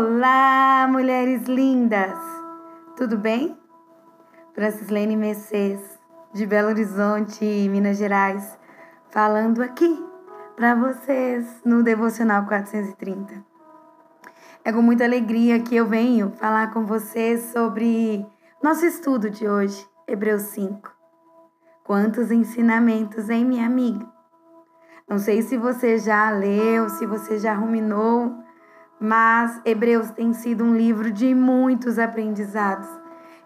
Olá, mulheres lindas! Tudo bem? Francislene Mercedes, de Belo Horizonte, Minas Gerais, falando aqui para vocês no Devocional 430. É com muita alegria que eu venho falar com vocês sobre nosso estudo de hoje, Hebreus 5. Quantos ensinamentos, hein, minha amiga? Não sei se você já leu, se você já ruminou mas Hebreus tem sido um livro de muitos aprendizados.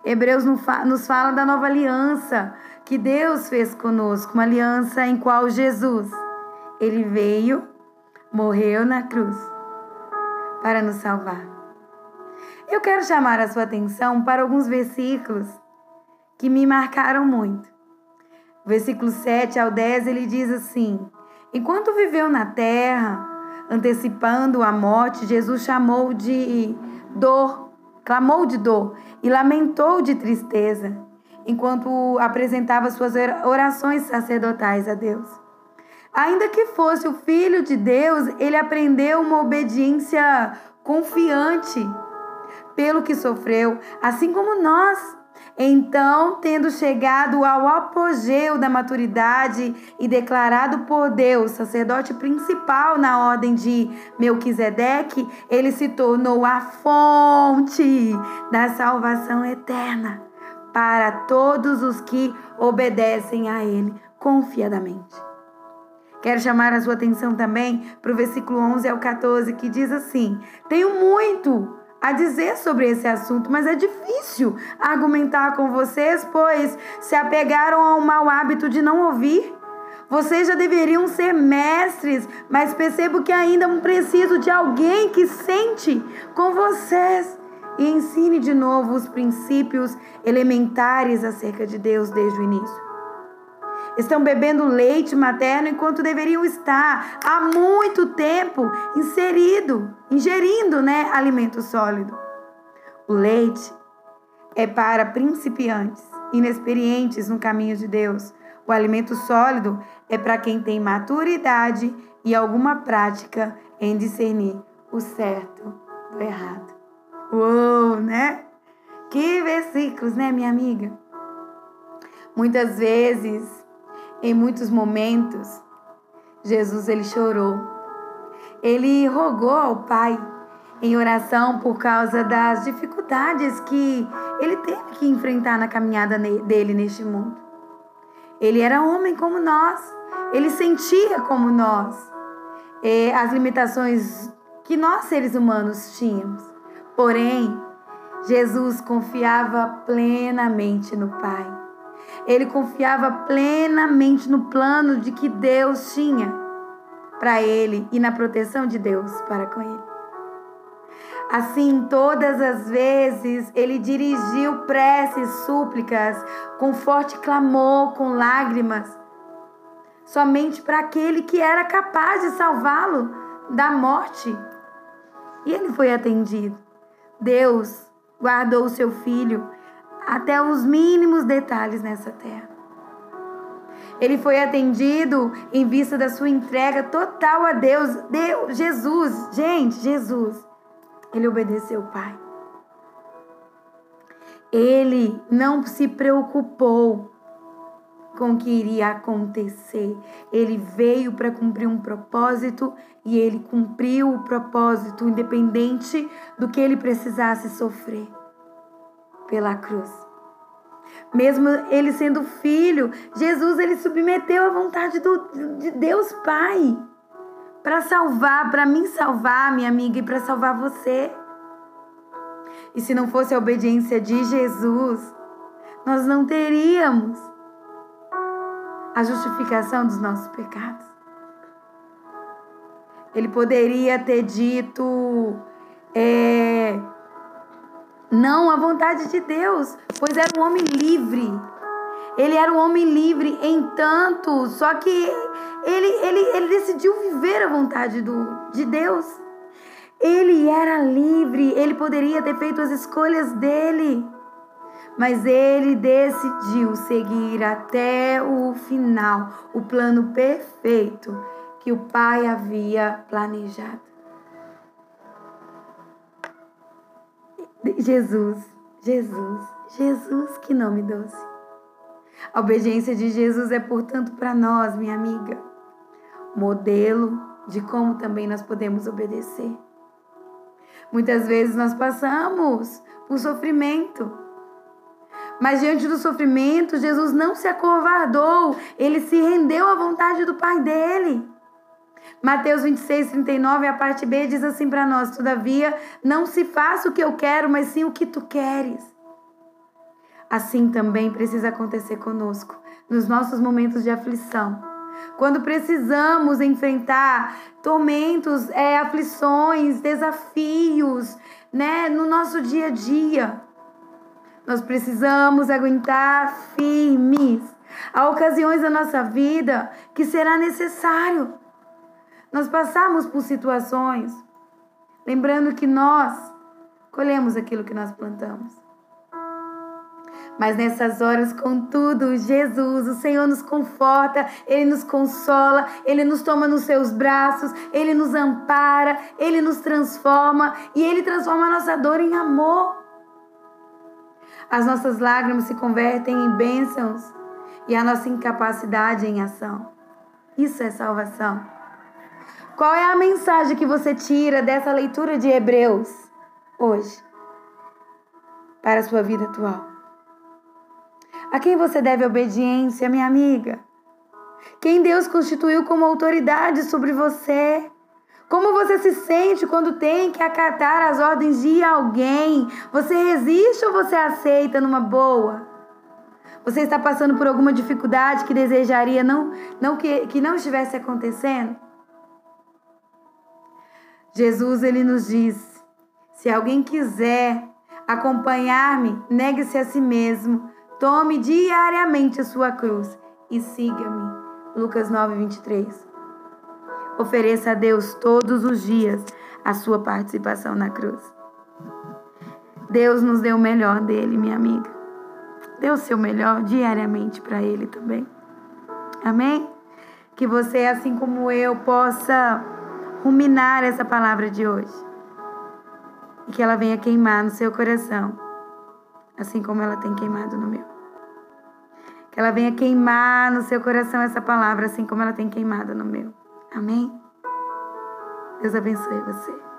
Hebreus nos fala da nova aliança que Deus fez conosco, uma aliança em qual Jesus, ele veio, morreu na cruz para nos salvar. Eu quero chamar a sua atenção para alguns versículos que me marcaram muito. Versículo 7 ao 10 ele diz assim: Enquanto viveu na terra, antecipando a morte, Jesus chamou de dor, clamou de dor e lamentou de tristeza, enquanto apresentava suas orações sacerdotais a Deus. Ainda que fosse o filho de Deus, ele aprendeu uma obediência confiante pelo que sofreu, assim como nós então, tendo chegado ao apogeu da maturidade e declarado por Deus sacerdote principal na ordem de Melquisedeque, ele se tornou a fonte da salvação eterna para todos os que obedecem a ele confiadamente. Quero chamar a sua atenção também para o versículo 11 ao 14, que diz assim: Tenho muito a dizer sobre esse assunto, mas é difícil argumentar com vocês, pois se apegaram ao mau hábito de não ouvir. Vocês já deveriam ser mestres, mas percebo que ainda preciso de alguém que sente com vocês e ensine de novo os princípios elementares acerca de Deus desde o início estão bebendo leite materno enquanto deveriam estar há muito tempo inserido, ingerindo, né, alimento sólido. O leite é para principiantes, inexperientes no caminho de Deus. O alimento sólido é para quem tem maturidade e alguma prática em discernir o certo do errado. Uou, né? Que versículos, né, minha amiga? Muitas vezes em muitos momentos, Jesus ele chorou. Ele rogou ao Pai em oração por causa das dificuldades que ele teve que enfrentar na caminhada dele neste mundo. Ele era homem como nós, ele sentia como nós as limitações que nós seres humanos tínhamos. Porém, Jesus confiava plenamente no Pai. Ele confiava plenamente no plano de que Deus tinha para ele e na proteção de Deus para com ele. Assim, todas as vezes ele dirigiu preces, súplicas, com forte clamor, com lágrimas, somente para aquele que era capaz de salvá-lo da morte. E ele foi atendido. Deus guardou o seu filho até os mínimos detalhes nessa terra. Ele foi atendido em vista da sua entrega total a Deus. Deus, Jesus, gente, Jesus. Ele obedeceu o Pai. Ele não se preocupou com o que iria acontecer. Ele veio para cumprir um propósito e ele cumpriu o propósito, independente do que ele precisasse sofrer pela cruz. Mesmo ele sendo filho, Jesus ele submeteu à vontade do, de Deus Pai para salvar, para mim salvar, minha amiga, e para salvar você. E se não fosse a obediência de Jesus, nós não teríamos a justificação dos nossos pecados. Ele poderia ter dito, é, não, a vontade de Deus, pois era um homem livre. Ele era um homem livre em tanto, só que ele, ele, ele decidiu viver a vontade do, de Deus. Ele era livre, ele poderia ter feito as escolhas dele, mas ele decidiu seguir até o final o plano perfeito que o Pai havia planejado. Jesus, Jesus, Jesus, que nome doce. A obediência de Jesus é, portanto, para nós, minha amiga, modelo de como também nós podemos obedecer. Muitas vezes nós passamos por sofrimento. Mas diante do sofrimento, Jesus não se acovardou, ele se rendeu à vontade do Pai dele. Mateus 26, 39, a parte B diz assim para nós: Todavia, não se faça o que eu quero, mas sim o que tu queres. Assim também precisa acontecer conosco, nos nossos momentos de aflição. Quando precisamos enfrentar tormentos, é, aflições, desafios, né, no nosso dia a dia. Nós precisamos aguentar firmes. Há ocasiões da nossa vida que será necessário nós passamos por situações, lembrando que nós colhemos aquilo que nós plantamos. Mas nessas horas, contudo, Jesus, o Senhor nos conforta, Ele nos consola, Ele nos toma nos seus braços, Ele nos ampara, Ele nos transforma e Ele transforma a nossa dor em amor. As nossas lágrimas se convertem em bênçãos e a nossa incapacidade em ação. Isso é salvação. Qual é a mensagem que você tira dessa leitura de Hebreus hoje para a sua vida atual? A quem você deve obediência, minha amiga? Quem Deus constituiu como autoridade sobre você? Como você se sente quando tem que acatar as ordens de alguém? Você resiste ou você aceita numa boa? Você está passando por alguma dificuldade que desejaria não, não que, que não estivesse acontecendo? Jesus ele nos diz: se alguém quiser acompanhar-me, negue-se a si mesmo, tome diariamente a sua cruz e siga-me. Lucas 9, 23. Ofereça a Deus todos os dias a sua participação na cruz. Deus nos deu o melhor dele, minha amiga. Dê o seu melhor diariamente para ele também. Amém? Que você, assim como eu, possa ruminar essa palavra de hoje. E que ela venha queimar no seu coração, assim como ela tem queimado no meu. Que ela venha queimar no seu coração essa palavra, assim como ela tem queimado no meu. Amém? Deus abençoe você.